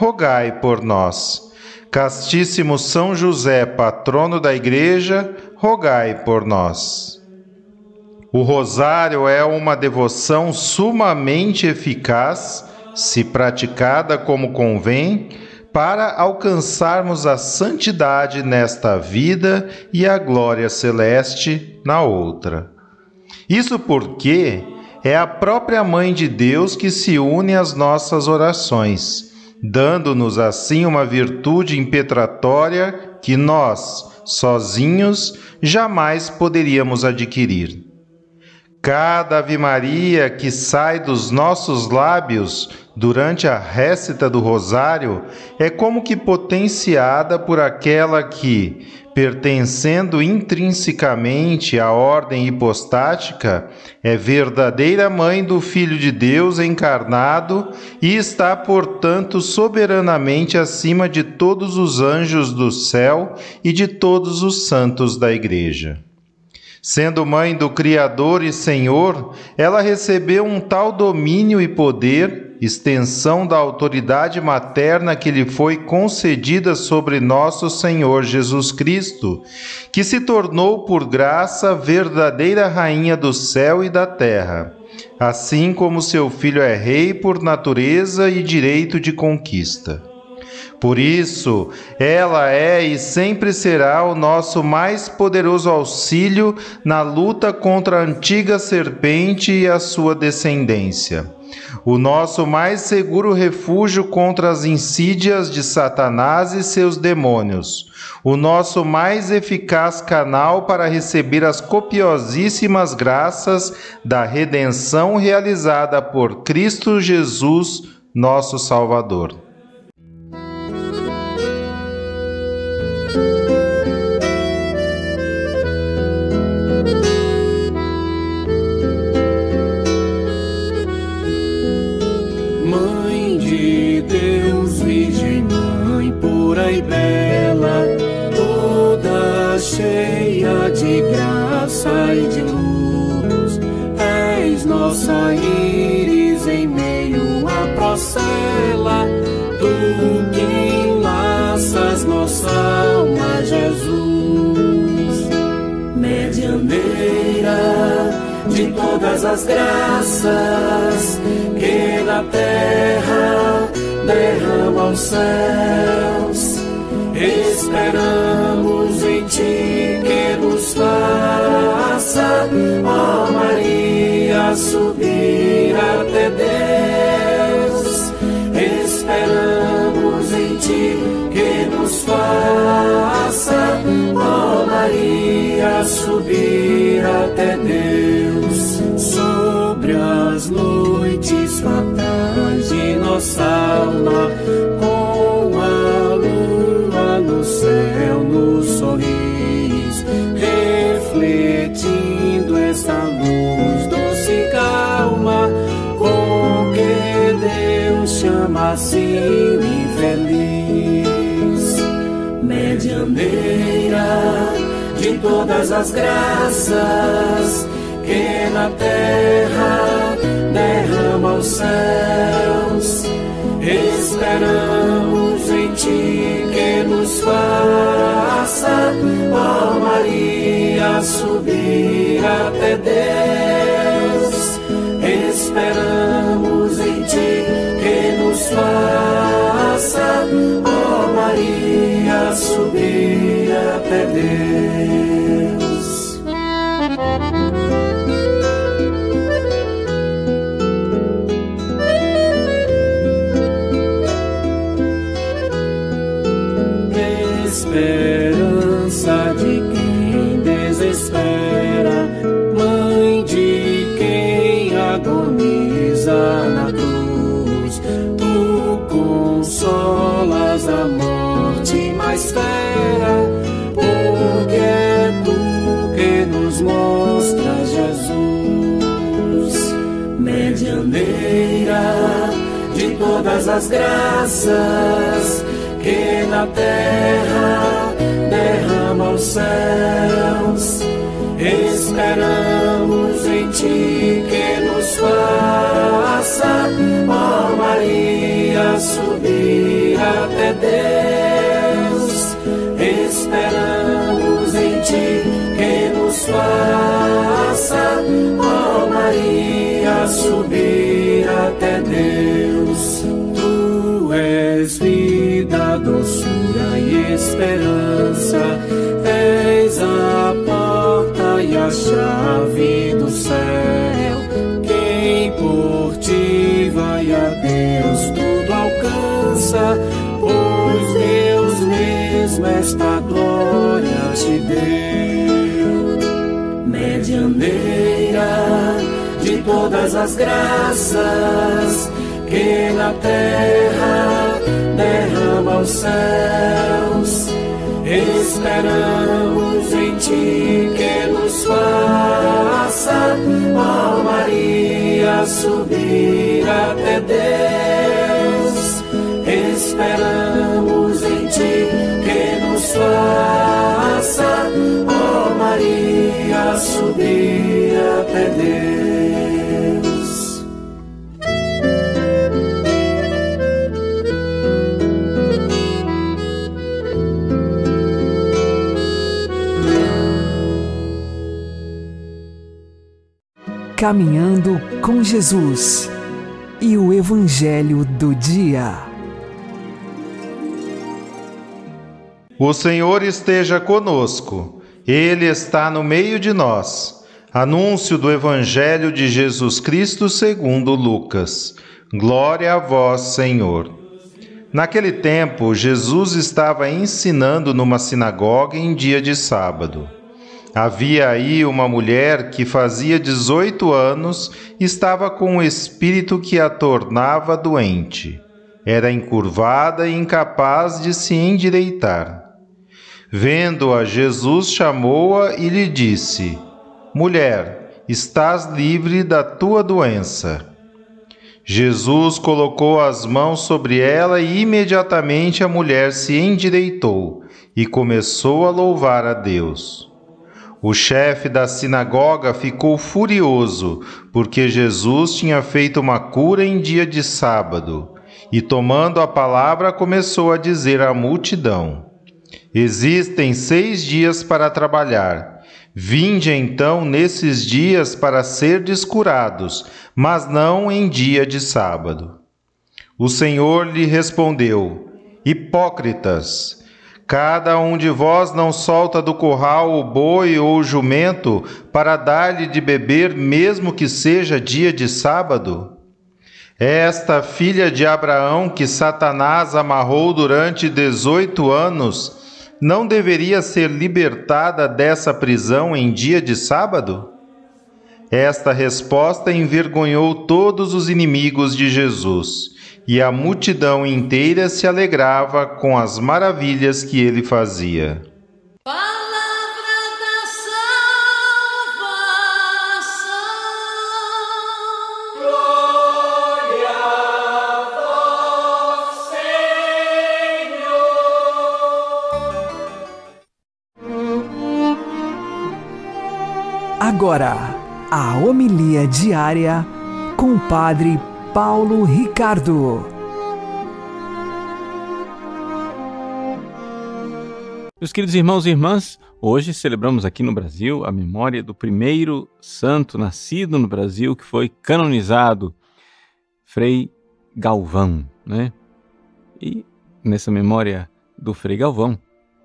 rogai por nós. Castíssimo São José, patrono da Igreja, rogai por nós. O rosário é uma devoção sumamente eficaz, se praticada como convém, para alcançarmos a santidade nesta vida e a glória celeste na outra. Isso porque é a própria Mãe de Deus que se une às nossas orações dando-nos assim uma virtude impetratória que nós, sozinhos, jamais poderíamos adquirir. Cada Ave Maria que sai dos nossos lábios durante a récita do Rosário é como que potenciada por aquela que, pertencendo intrinsecamente à ordem hipostática, é verdadeira mãe do Filho de Deus encarnado e está, portanto, soberanamente acima de todos os anjos do céu e de todos os santos da Igreja. Sendo mãe do Criador e Senhor, ela recebeu um tal domínio e poder, extensão da autoridade materna que lhe foi concedida sobre nosso Senhor Jesus Cristo, que se tornou por graça verdadeira rainha do céu e da terra, assim como seu filho é rei por natureza e direito de conquista. Por isso, ela é e sempre será o nosso mais poderoso auxílio na luta contra a antiga serpente e a sua descendência. O nosso mais seguro refúgio contra as insídias de Satanás e seus demônios. O nosso mais eficaz canal para receber as copiosíssimas graças da redenção realizada por Cristo Jesus, nosso Salvador. Todas as graças que na terra derrama aos céus. Esperamos em ti que nos faça, ó Maria subir até Deus. Esperamos em Ti que nos faça, ó Maria, subir até Deus. Noites fatais de nossa alma, com a lua no céu nos sorris, refletindo essa luz chama assim infeliz, medianeira de todas as graças que na terra derrama os céus. Esperamos em ti que nos faça, ó Maria, subir até Deus. Esperamos em ti faça, ó Maria, subir até Deus. As graças que na terra derrama os céus. Esperamos em ti que nos faça, ó Maria, subir até Deus. Esperamos em ti que nos faça, esperança. És a porta e a chave do céu. Quem por ti vai a Deus tudo alcança, pois Deus mesmo esta glória te deu. Medianeira de todas as graças que na terra derrama os céus. Esperamos em ti que nos faça, ó Maria, subir até Deus. Esperamos em ti que nos faça, ó Maria, subir até Deus. Caminhando com Jesus e o Evangelho do Dia. O Senhor esteja conosco, Ele está no meio de nós. Anúncio do Evangelho de Jesus Cristo segundo Lucas. Glória a vós, Senhor. Naquele tempo, Jesus estava ensinando numa sinagoga em dia de sábado. Havia aí uma mulher que fazia 18 anos estava com um espírito que a tornava doente. Era encurvada e incapaz de se endireitar. Vendo-a, Jesus chamou-a e lhe disse: Mulher, estás livre da tua doença. Jesus colocou as mãos sobre ela e imediatamente a mulher se endireitou e começou a louvar a Deus. O chefe da sinagoga ficou furioso porque Jesus tinha feito uma cura em dia de sábado e, tomando a palavra, começou a dizer à multidão: Existem seis dias para trabalhar. Vinde então nesses dias para serdes curados, mas não em dia de sábado. O Senhor lhe respondeu: Hipócritas! Cada um de vós não solta do curral o boi ou o jumento para dar-lhe de beber, mesmo que seja dia de sábado? Esta filha de Abraão que Satanás amarrou durante dezoito anos, não deveria ser libertada dessa prisão em dia de sábado? Esta resposta envergonhou todos os inimigos de Jesus e a multidão inteira se alegrava com as maravilhas que ele fazia. Palavra da salvação. Agora, a homilia diária com o Padre Paulo Ricardo. Meus queridos irmãos e irmãs, hoje celebramos aqui no Brasil a memória do primeiro santo nascido no Brasil que foi canonizado, Frei Galvão, né? E nessa memória do Frei Galvão,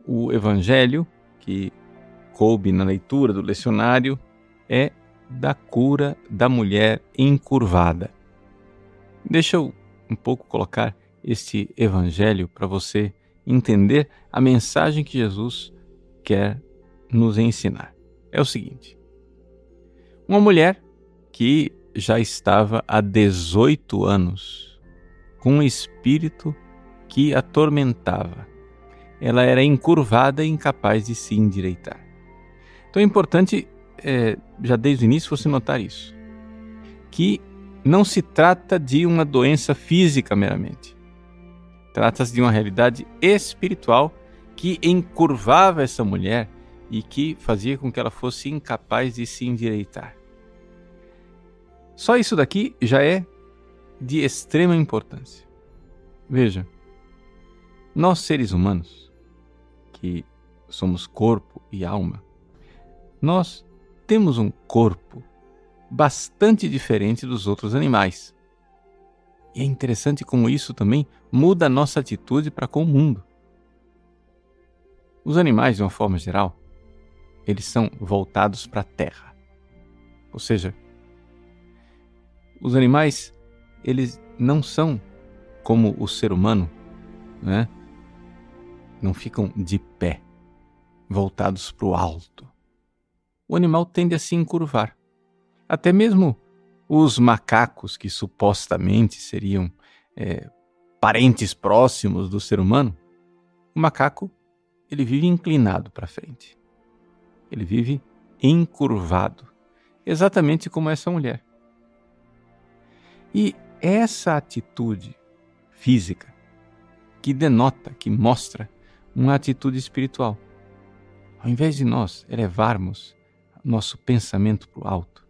o evangelho que coube na leitura do lecionário é da cura da mulher encurvada. Deixa eu um pouco colocar este evangelho para você entender a mensagem que Jesus quer nos ensinar. É o seguinte: uma mulher que já estava há 18 anos com um espírito que atormentava. Ela era encurvada e incapaz de se endireitar. Então é importante, é, já desde o início, você notar isso: que não se trata de uma doença física meramente. Trata-se de uma realidade espiritual que encurvava essa mulher e que fazia com que ela fosse incapaz de se endireitar. Só isso daqui já é de extrema importância. Veja, nós seres humanos, que somos corpo e alma, nós temos um corpo bastante diferente dos outros animais. E é interessante como isso também muda a nossa atitude para com o mundo. Os animais, de uma forma geral, eles são voltados para a terra. Ou seja, os animais, eles não são como o ser humano, né? Não ficam de pé, voltados para o alto. O animal tende a se encurvar. Até mesmo os macacos, que supostamente seriam é, parentes próximos do ser humano, o macaco ele vive inclinado para frente. Ele vive encurvado, exatamente como essa mulher. E essa atitude física que denota, que mostra uma atitude espiritual. Ao invés de nós elevarmos nosso pensamento para o alto,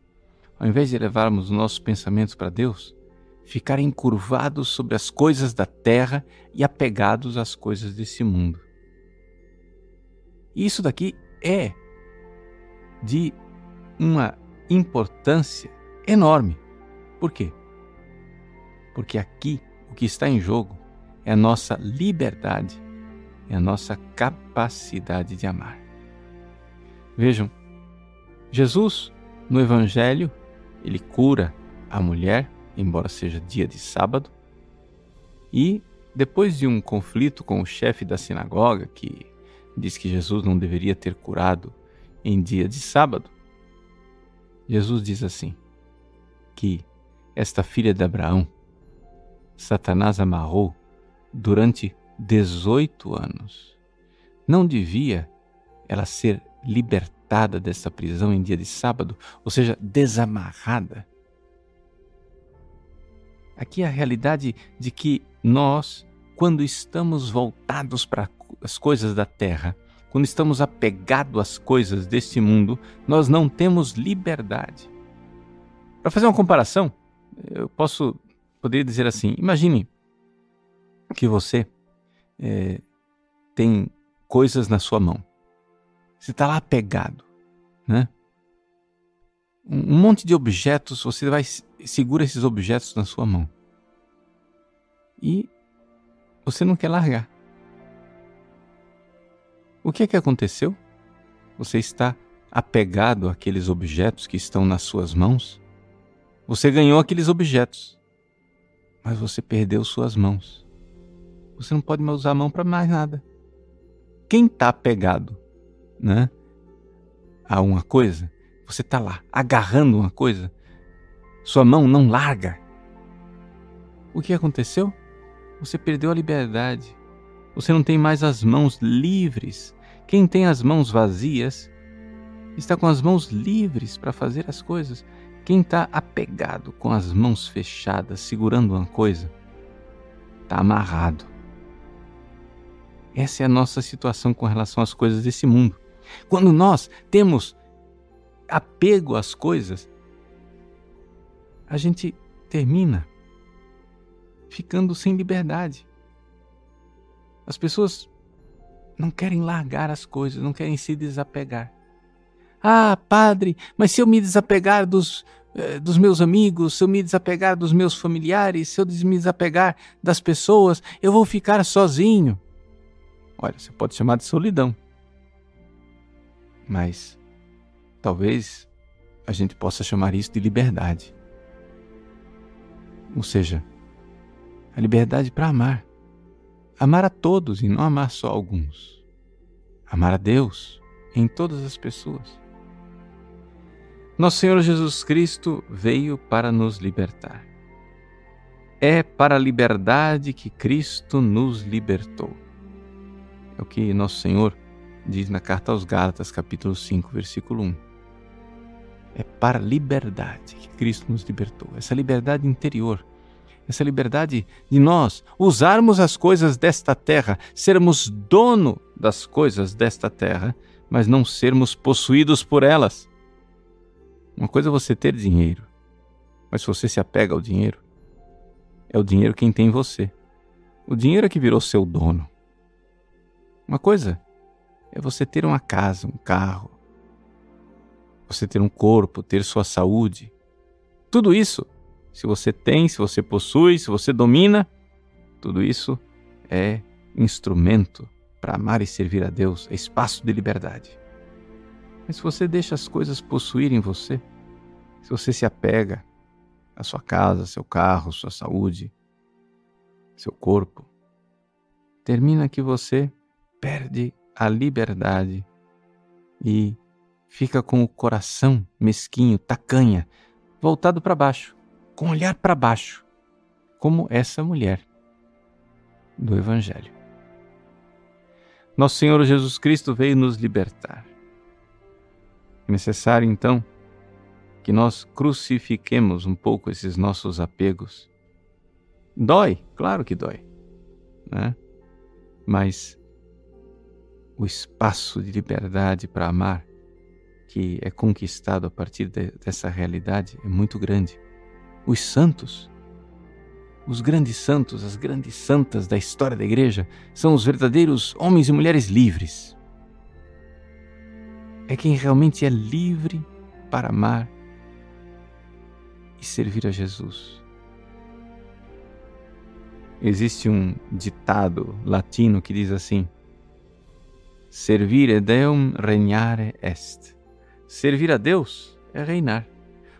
ao invés de elevarmos nossos pensamentos para Deus, ficar encurvados sobre as coisas da terra e apegados às coisas desse mundo. E isso daqui é de uma importância enorme. Por quê? porque aqui o que está em jogo é a nossa liberdade, é a nossa capacidade de amar. Vejam, Jesus no Evangelho, ele cura a mulher, embora seja dia de sábado, e depois de um conflito com o chefe da sinagoga, que diz que Jesus não deveria ter curado em dia de sábado, Jesus diz assim: que esta filha de Abraão Satanás amarrou durante 18 anos. Não devia ela ser libertada dessa prisão em dia de sábado, ou seja, desamarrada. Aqui é a realidade de que nós, quando estamos voltados para as coisas da terra, quando estamos apegados às coisas deste mundo, nós não temos liberdade. Para fazer uma comparação, eu posso poderia dizer assim: imagine que você é, tem coisas na sua mão. Você está lá pegado, né? Um monte de objetos, você vai segura esses objetos na sua mão e você não quer largar. O que é que aconteceu? Você está apegado àqueles objetos que estão nas suas mãos? Você ganhou aqueles objetos mas você perdeu suas mãos. Você não pode mais usar a mão para mais nada. Quem está apegado né, a uma coisa, você está lá agarrando uma coisa, sua mão não larga. O que aconteceu? Você perdeu a liberdade. Você não tem mais as mãos livres. Quem tem as mãos vazias está com as mãos livres para fazer as coisas. Quem está apegado com as mãos fechadas, segurando uma coisa, está amarrado. Essa é a nossa situação com relação às coisas desse mundo. Quando nós temos apego às coisas, a gente termina ficando sem liberdade. As pessoas não querem largar as coisas, não querem se desapegar. Ah, padre, mas se eu me desapegar dos, eh, dos meus amigos, se eu me desapegar dos meus familiares, se eu me desapegar das pessoas, eu vou ficar sozinho. Olha, você pode chamar de solidão. Mas talvez a gente possa chamar isso de liberdade. Ou seja, a liberdade para amar. Amar a todos e não amar só alguns. Amar a Deus em todas as pessoas. Nosso Senhor Jesus Cristo veio para nos libertar. É para a liberdade que Cristo nos libertou. É o que nosso Senhor diz na carta aos Gálatas, capítulo 5, versículo 1. É para a liberdade que Cristo nos libertou, essa liberdade interior, essa liberdade de nós usarmos as coisas desta terra, sermos dono das coisas desta terra, mas não sermos possuídos por elas. Uma coisa é você ter dinheiro, mas se você se apega ao dinheiro, é o dinheiro quem tem você. O dinheiro é que virou seu dono. Uma coisa é você ter uma casa, um carro, você ter um corpo, ter sua saúde. Tudo isso, se você tem, se você possui, se você domina, tudo isso é instrumento para amar e servir a Deus, é espaço de liberdade. Mas se você deixa as coisas possuírem você, se você se apega à sua casa, seu carro, sua saúde, seu corpo, termina que você perde a liberdade e fica com o coração mesquinho, tacanha, voltado para baixo, com o olhar para baixo, como essa mulher do Evangelho. Nosso Senhor Jesus Cristo veio nos libertar. É necessário, então, que nós crucifiquemos um pouco esses nossos apegos. Dói, claro que dói, né? Mas o espaço de liberdade para amar que é conquistado a partir de, dessa realidade é muito grande. Os santos, os grandes santos, as grandes santas da história da igreja, são os verdadeiros homens e mulheres livres. É quem realmente é livre para amar e servir a Jesus. Existe um ditado latino que diz assim: Servire Deum regnare est. Servir a Deus é reinar.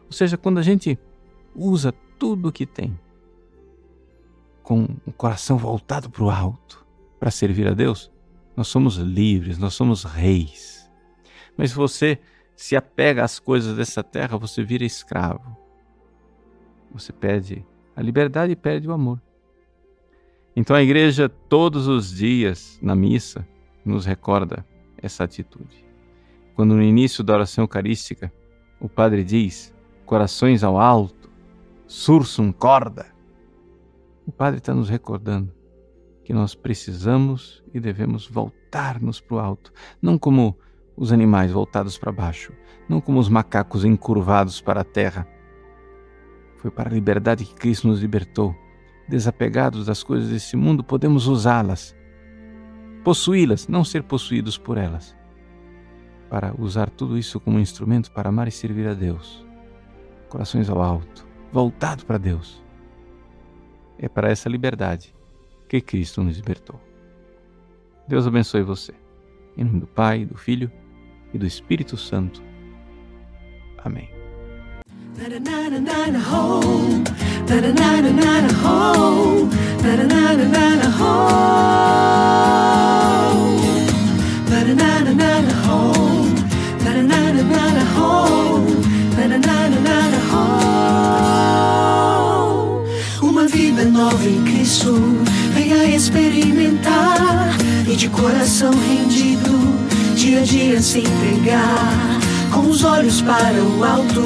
Ou seja, quando a gente usa tudo o que tem com o coração voltado para o alto para servir a Deus, nós somos livres, nós somos reis. Mas se você se apega às coisas dessa terra, você vira escravo. Você perde a liberdade e perde o amor. Então a igreja, todos os dias, na missa, nos recorda essa atitude. Quando no início da oração eucarística o padre diz: corações ao alto, sursum corda, o padre está nos recordando que nós precisamos e devemos voltar-nos para o alto, não como os animais voltados para baixo, não como os macacos encurvados para a terra. Foi para a liberdade que Cristo nos libertou. Desapegados das coisas desse mundo, podemos usá-las possuí-las, não ser possuídos por elas, para usar tudo isso como instrumento para amar e servir a Deus. Corações ao alto, voltado para Deus. É para essa liberdade que Cristo nos libertou. Deus abençoe você. Em nome do Pai, do Filho e do Espírito Santo. Amém. Uma vida nova em Cristo, venha experimentar e de coração rendido, dia a dia se entregar, com os olhos para o alto,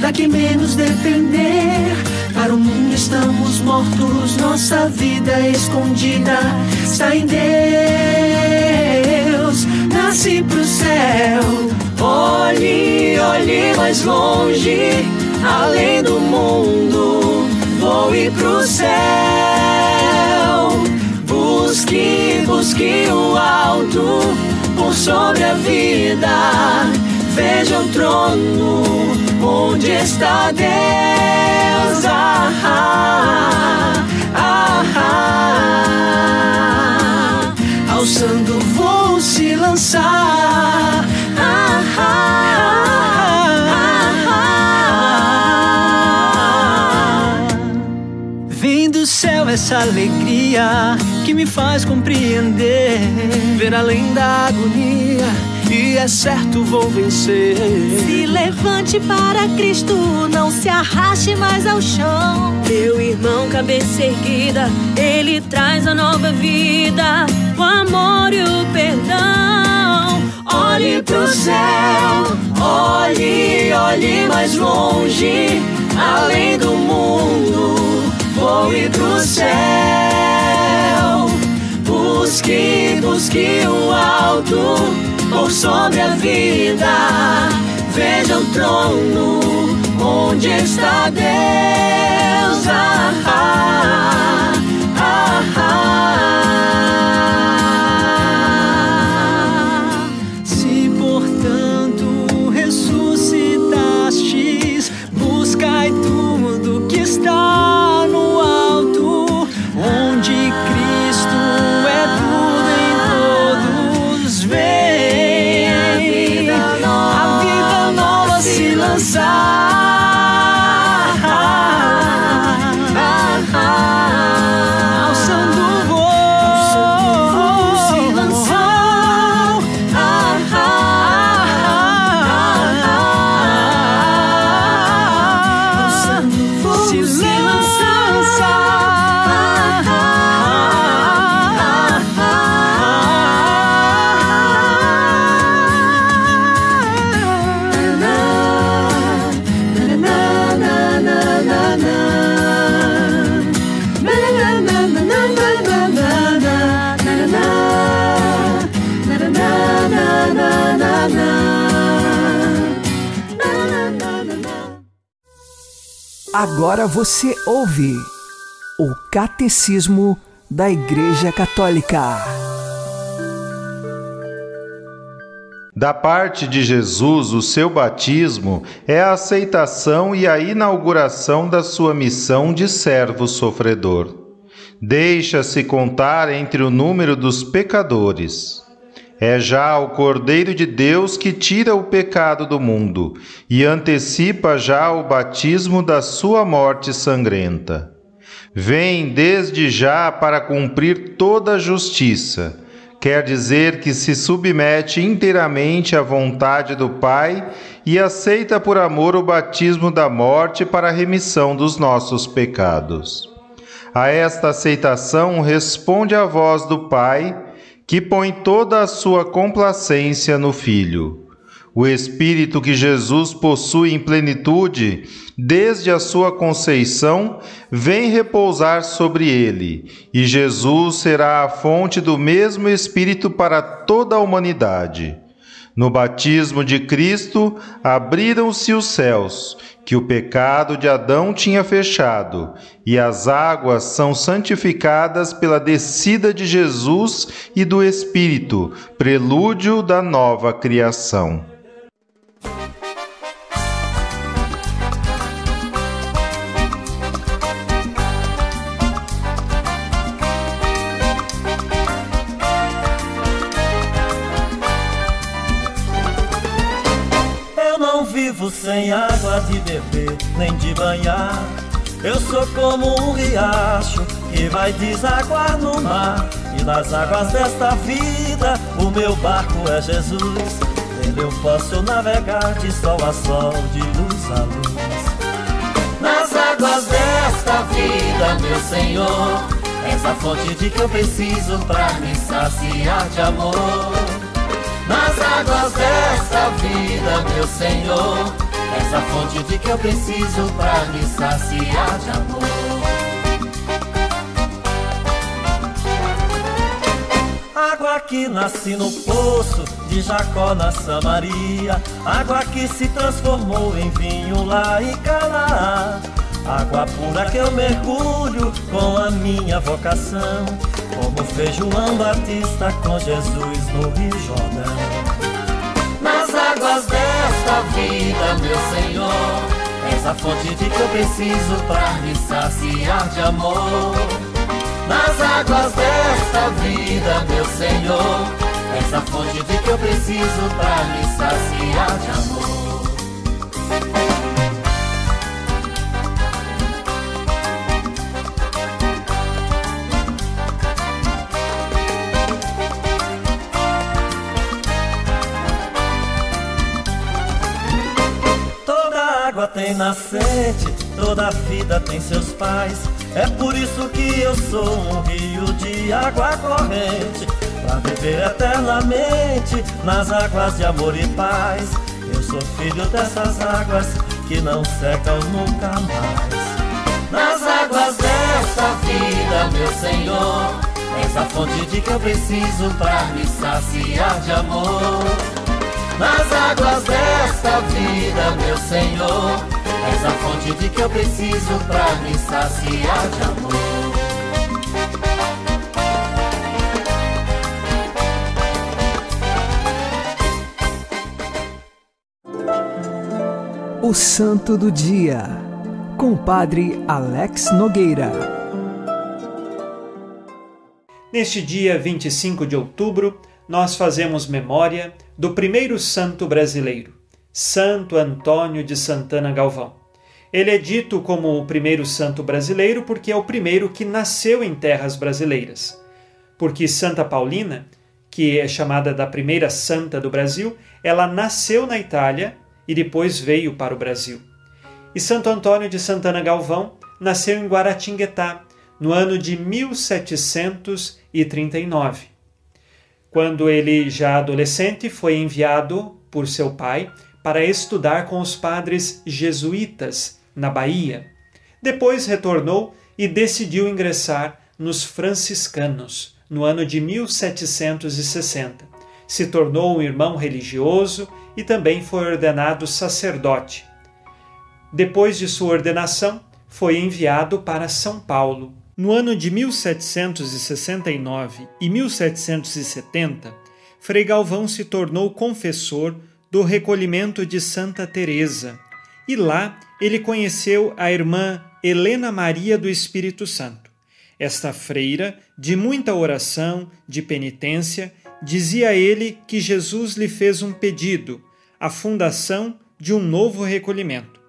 daqui menos depender. Para o mundo estamos mortos, nossa vida escondida está em Deus. Nasce pro céu, olhe, olhe mais longe, além do mundo, voe pro céu. Busque, busque o alto por sobre a vida. Veja o trono onde está Deus. Ah, ah, ah, ah alçando vou se lançar. Ah, ah, ah, Vem do céu essa alegria que me faz compreender, ver além da agonia é certo vou vencer. Se levante para Cristo, não se arraste mais ao chão. Meu irmão, cabeça erguida, ele traz a nova vida, o amor e o perdão. Olhe pro céu, olhe, olhe mais longe, além do mundo, voe pro céu. Busque, busque o alto, por sobre a vida, veja o trono, onde está Deus. Ah, ah, ah, ah. Agora você ouve o Catecismo da Igreja Católica. Da parte de Jesus, o seu batismo é a aceitação e a inauguração da sua missão de servo sofredor. Deixa-se contar entre o número dos pecadores. É já o Cordeiro de Deus que tira o pecado do mundo e antecipa já o batismo da sua morte sangrenta. Vem desde já para cumprir toda a justiça quer dizer que se submete inteiramente à vontade do Pai e aceita por amor o batismo da morte para a remissão dos nossos pecados. A esta aceitação responde a voz do Pai, que põe toda a sua complacência no Filho. O Espírito que Jesus possui em plenitude, desde a sua conceição, vem repousar sobre ele, e Jesus será a fonte do mesmo Espírito para toda a humanidade. No batismo de Cristo, abriram-se os céus, que o pecado de Adão tinha fechado, e as águas são santificadas pela descida de Jesus e do Espírito, prelúdio da nova criação. Água de beber, nem de banhar. Eu sou como um riacho que vai desaguar no mar. E nas águas desta vida, o meu barco é Jesus. Nele eu posso navegar de sol a sol, de luz a luz. Nas águas desta vida, meu Senhor, essa fonte de que eu preciso pra me saciar de amor. Nas águas desta vida, meu Senhor, essa fonte de que eu preciso pra me saciar de amor. Água que nasce no poço de Jacó na Samaria, água que se transformou em vinho lá em Canaã. Água pura que eu mergulho com a minha vocação, como fez João Batista com Jesus no Rio Jordão. Desta vida, meu Senhor, essa fonte de que eu preciso pra me saciar de amor. Nas águas desta vida, meu Senhor, essa fonte de que eu preciso pra me saciar de amor. Tem nascente, toda vida tem seus pais. É por isso que eu sou um rio de água corrente, pra viver eternamente nas águas de amor e paz. Eu sou filho dessas águas que não secam nunca mais. Nas águas desta vida, meu Senhor, és a fonte de que eu preciso pra me saciar de amor. Nas águas desta vida, meu Senhor, és a fonte de que eu preciso pra me saciar de amor. O Santo do Dia, com o Padre Alex Nogueira. Neste dia 25 de outubro, nós fazemos memória do primeiro santo brasileiro, Santo Antônio de Santana Galvão. Ele é dito como o primeiro santo brasileiro porque é o primeiro que nasceu em terras brasileiras. Porque Santa Paulina, que é chamada da primeira santa do Brasil, ela nasceu na Itália e depois veio para o Brasil. E Santo Antônio de Santana Galvão nasceu em Guaratinguetá no ano de 1739. Quando ele, já adolescente, foi enviado por seu pai para estudar com os padres jesuítas na Bahia. Depois retornou e decidiu ingressar nos franciscanos no ano de 1760. Se tornou um irmão religioso e também foi ordenado sacerdote. Depois de sua ordenação, foi enviado para São Paulo. No ano de 1769 e 1770, Frei Galvão se tornou confessor do recolhimento de Santa Teresa, e lá ele conheceu a irmã Helena Maria do Espírito Santo. Esta freira, de muita oração, de penitência, dizia a ele que Jesus lhe fez um pedido, a fundação de um novo recolhimento.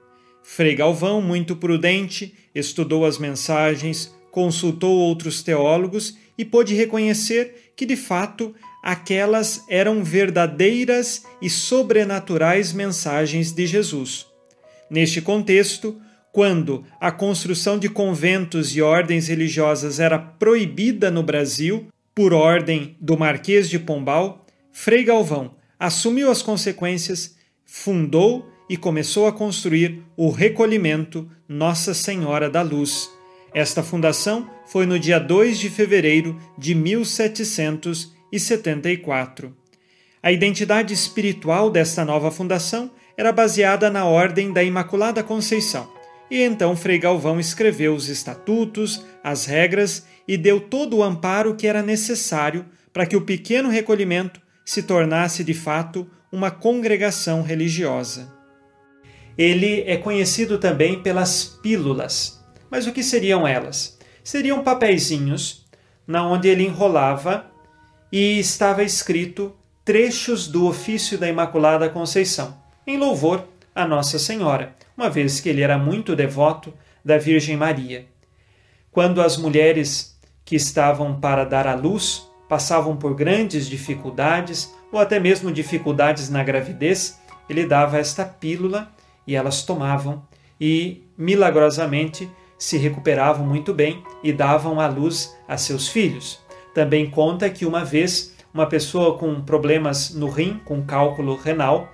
Frei Galvão, muito prudente, estudou as mensagens, consultou outros teólogos e pôde reconhecer que, de fato, aquelas eram verdadeiras e sobrenaturais mensagens de Jesus. Neste contexto, quando a construção de conventos e ordens religiosas era proibida no Brasil por ordem do Marquês de Pombal, Frei Galvão assumiu as consequências, fundou e começou a construir o recolhimento Nossa Senhora da Luz. Esta fundação foi no dia 2 de fevereiro de 1774. A identidade espiritual desta nova fundação era baseada na Ordem da Imaculada Conceição. E então Frei Galvão escreveu os estatutos, as regras e deu todo o amparo que era necessário para que o pequeno recolhimento se tornasse de fato uma congregação religiosa. Ele é conhecido também pelas pílulas. Mas o que seriam elas? Seriam papeizinhos na onde ele enrolava e estava escrito trechos do ofício da Imaculada Conceição, em louvor a Nossa Senhora, uma vez que ele era muito devoto da Virgem Maria. Quando as mulheres que estavam para dar à luz passavam por grandes dificuldades ou até mesmo dificuldades na gravidez, ele dava esta pílula e elas tomavam e milagrosamente se recuperavam muito bem e davam à luz a seus filhos. Também conta que uma vez uma pessoa com problemas no rim, com cálculo renal,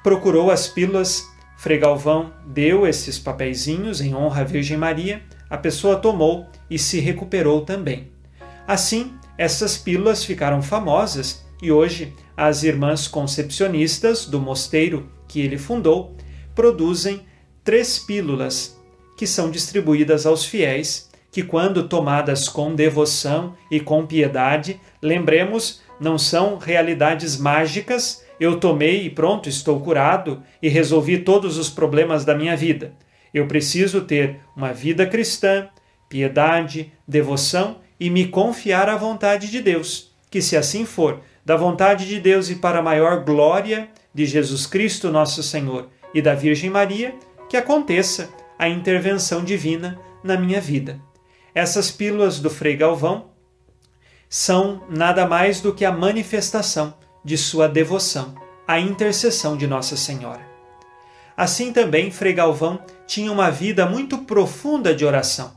procurou as pílulas, Frei Galvão deu esses papeizinhos em honra à Virgem Maria, a pessoa tomou e se recuperou também. Assim, essas pílulas ficaram famosas e hoje as irmãs concepcionistas do mosteiro que ele fundou produzem três pílulas que são distribuídas aos fiéis, que, quando tomadas com devoção e com piedade, lembremos, não são realidades mágicas, eu tomei e pronto, estou curado e resolvi todos os problemas da minha vida. Eu preciso ter uma vida cristã, piedade, devoção e me confiar à vontade de Deus. Que, se assim for, da vontade de Deus e para a maior glória de Jesus Cristo, nosso Senhor, e da Virgem Maria, que aconteça a intervenção divina na minha vida. Essas pílulas do Frei Galvão são nada mais do que a manifestação de sua devoção, a intercessão de Nossa Senhora. Assim também Frei Galvão tinha uma vida muito profunda de oração.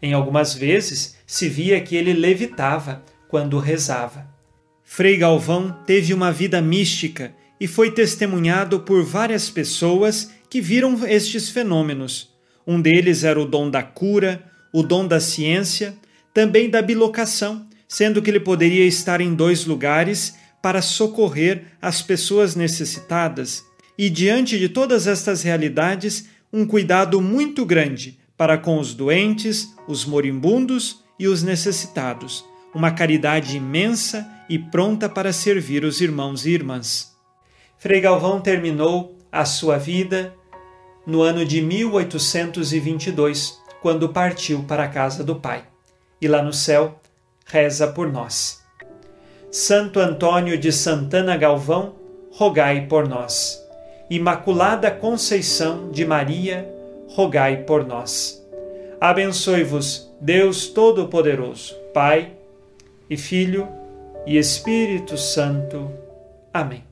Em algumas vezes se via que ele levitava quando rezava. Frei Galvão teve uma vida mística e foi testemunhado por várias pessoas que viram estes fenômenos. Um deles era o dom da cura, o dom da ciência, também da bilocação, sendo que ele poderia estar em dois lugares para socorrer as pessoas necessitadas. E diante de todas estas realidades, um cuidado muito grande para com os doentes, os moribundos e os necessitados, uma caridade imensa e pronta para servir os irmãos e irmãs. Frei Galvão terminou a sua vida no ano de 1822, quando partiu para a casa do Pai. E lá no céu, reza por nós. Santo Antônio de Santana Galvão, rogai por nós. Imaculada Conceição de Maria, rogai por nós. Abençoe-vos, Deus Todo-Poderoso, Pai e Filho e Espírito Santo. Amém.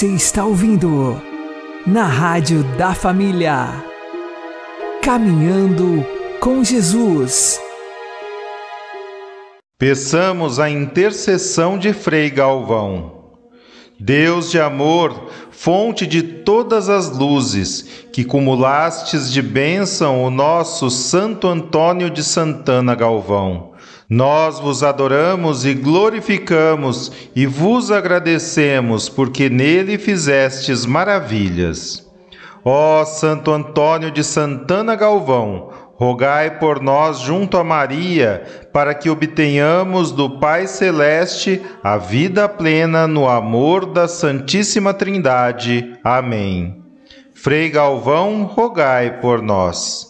Você está ouvindo na Rádio da Família. Caminhando com Jesus. Peçamos a intercessão de Frei Galvão. Deus de amor, fonte de todas as luzes, que cumulastes de bênção o nosso Santo Antônio de Santana Galvão nós vos adoramos e glorificamos e vos agradecemos, porque nele fizestes maravilhas. Ó Santo Antônio de Santana Galvão, rogai por nós junto a Maria, para que obtenhamos do Pai Celeste a vida plena no amor da Santíssima Trindade. Amém. Frei Galvão, rogai por nós.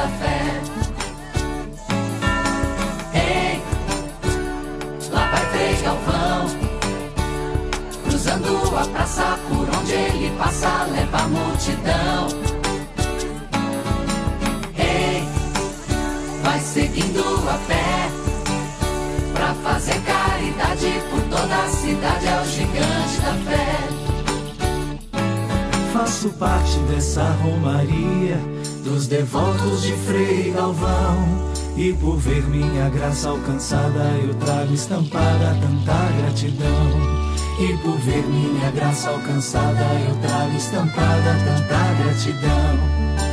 da fé. Ei, lá vai Frei Galvão, cruzando a praça por onde ele passa, leva a multidão. Ei, vai seguindo a fé Pra fazer caridade por toda a cidade é o gigante da fé. Faço parte dessa romaria dos devotos de Frei Galvão. E por ver minha graça alcançada, eu trago estampada tanta gratidão. E por ver minha graça alcançada, eu trago estampada tanta gratidão.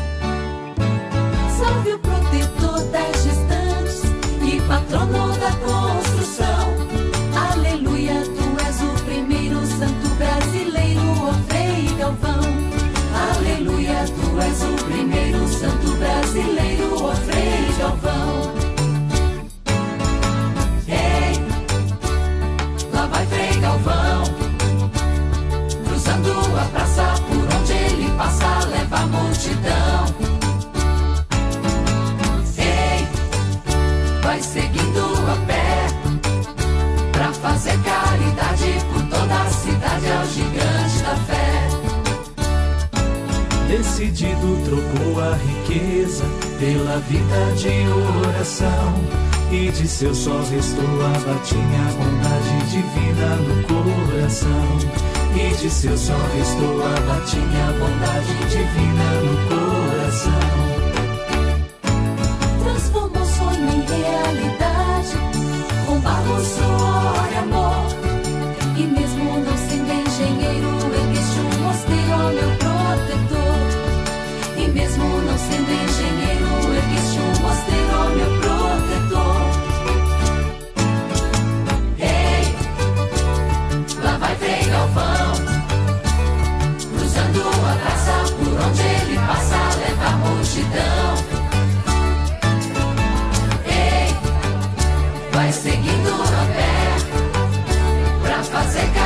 Decidido trocou a riqueza pela vida de oração. E de seu só restou a batinha, bondade divina no coração. E de seu só restou a batinha, bondade divina no coração. Transformou sonho em realidade, com barro, suor multidão. Ei, vai seguindo a pé pra fazer